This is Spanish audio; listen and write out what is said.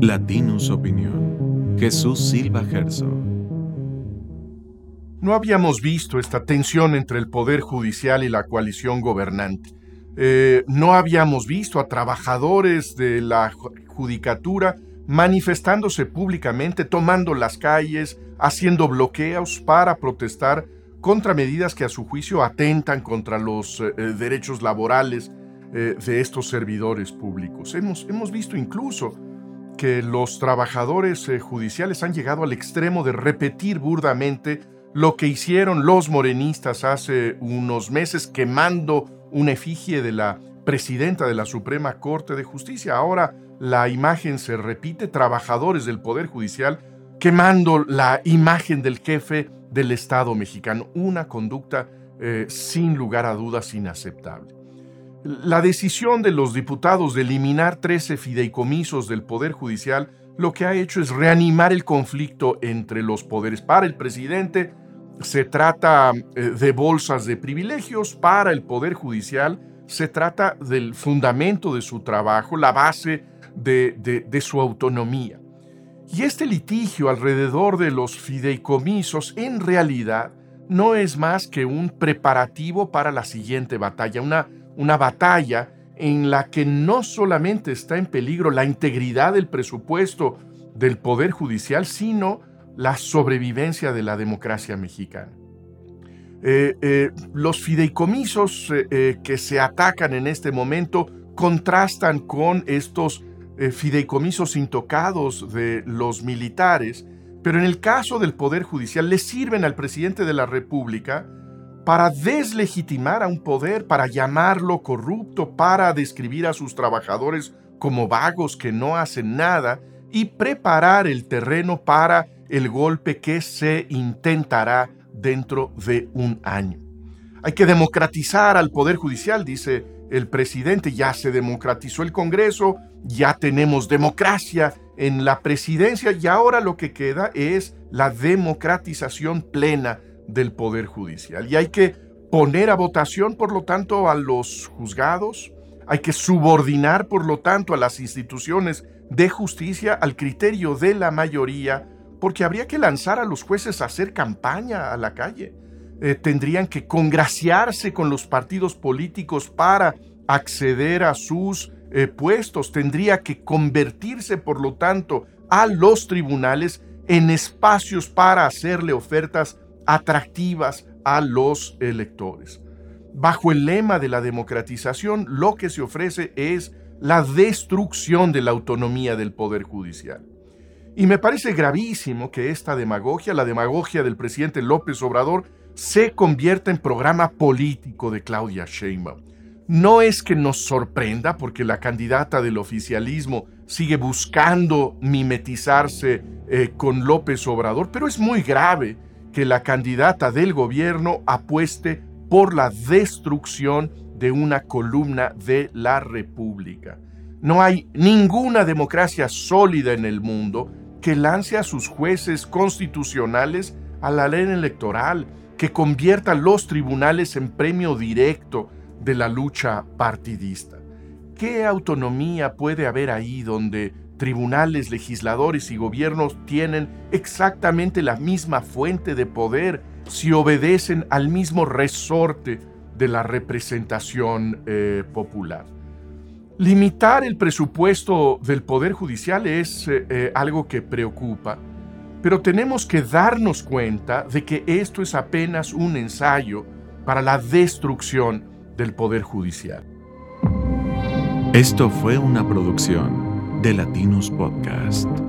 Latinus Opinión. Jesús Silva Gerso. No habíamos visto esta tensión entre el Poder Judicial y la coalición gobernante. Eh, no habíamos visto a trabajadores de la judicatura manifestándose públicamente, tomando las calles, haciendo bloqueos para protestar contra medidas que a su juicio atentan contra los eh, derechos laborales eh, de estos servidores públicos. Hemos, hemos visto incluso que los trabajadores eh, judiciales han llegado al extremo de repetir burdamente lo que hicieron los morenistas hace unos meses quemando una efigie de la presidenta de la Suprema Corte de Justicia. Ahora la imagen se repite, trabajadores del Poder Judicial quemando la imagen del jefe del Estado mexicano, una conducta eh, sin lugar a dudas inaceptable. La decisión de los diputados de eliminar 13 fideicomisos del Poder Judicial lo que ha hecho es reanimar el conflicto entre los poderes. Para el presidente se trata eh, de bolsas de privilegios, para el Poder Judicial se trata del fundamento de su trabajo, la base de su autonomía. Y este litigio alrededor de los fideicomisos en realidad no es más que un preparativo para la siguiente batalla, una una batalla en la que no solamente está en peligro la integridad del presupuesto del Poder Judicial, sino la sobrevivencia de la democracia mexicana. Eh, eh, los fideicomisos eh, que se atacan en este momento contrastan con estos fideicomisos intocados de los militares, pero en el caso del Poder Judicial le sirven al presidente de la República para deslegitimar a un poder, para llamarlo corrupto, para describir a sus trabajadores como vagos que no hacen nada y preparar el terreno para el golpe que se intentará dentro de un año. Hay que democratizar al Poder Judicial, dice el presidente, ya se democratizó el Congreso, ya tenemos democracia en la presidencia y ahora lo que queda es la democratización plena del Poder Judicial. Y hay que poner a votación, por lo tanto, a los juzgados, hay que subordinar, por lo tanto, a las instituciones de justicia al criterio de la mayoría, porque habría que lanzar a los jueces a hacer campaña a la calle. Eh, tendrían que congraciarse con los partidos políticos para acceder a sus eh, puestos, tendría que convertirse, por lo tanto, a los tribunales en espacios para hacerle ofertas atractivas a los electores. Bajo el lema de la democratización, lo que se ofrece es la destrucción de la autonomía del Poder Judicial. Y me parece gravísimo que esta demagogia, la demagogia del presidente López Obrador, se convierta en programa político de Claudia Sheinbaum. No es que nos sorprenda porque la candidata del oficialismo sigue buscando mimetizarse eh, con López Obrador, pero es muy grave que la candidata del gobierno apueste por la destrucción de una columna de la República. No hay ninguna democracia sólida en el mundo que lance a sus jueces constitucionales a la ley electoral, que convierta los tribunales en premio directo de la lucha partidista. ¿Qué autonomía puede haber ahí donde tribunales, legisladores y gobiernos tienen exactamente la misma fuente de poder si obedecen al mismo resorte de la representación eh, popular. Limitar el presupuesto del Poder Judicial es eh, eh, algo que preocupa, pero tenemos que darnos cuenta de que esto es apenas un ensayo para la destrucción del Poder Judicial. Esto fue una producción de Latinos Podcast.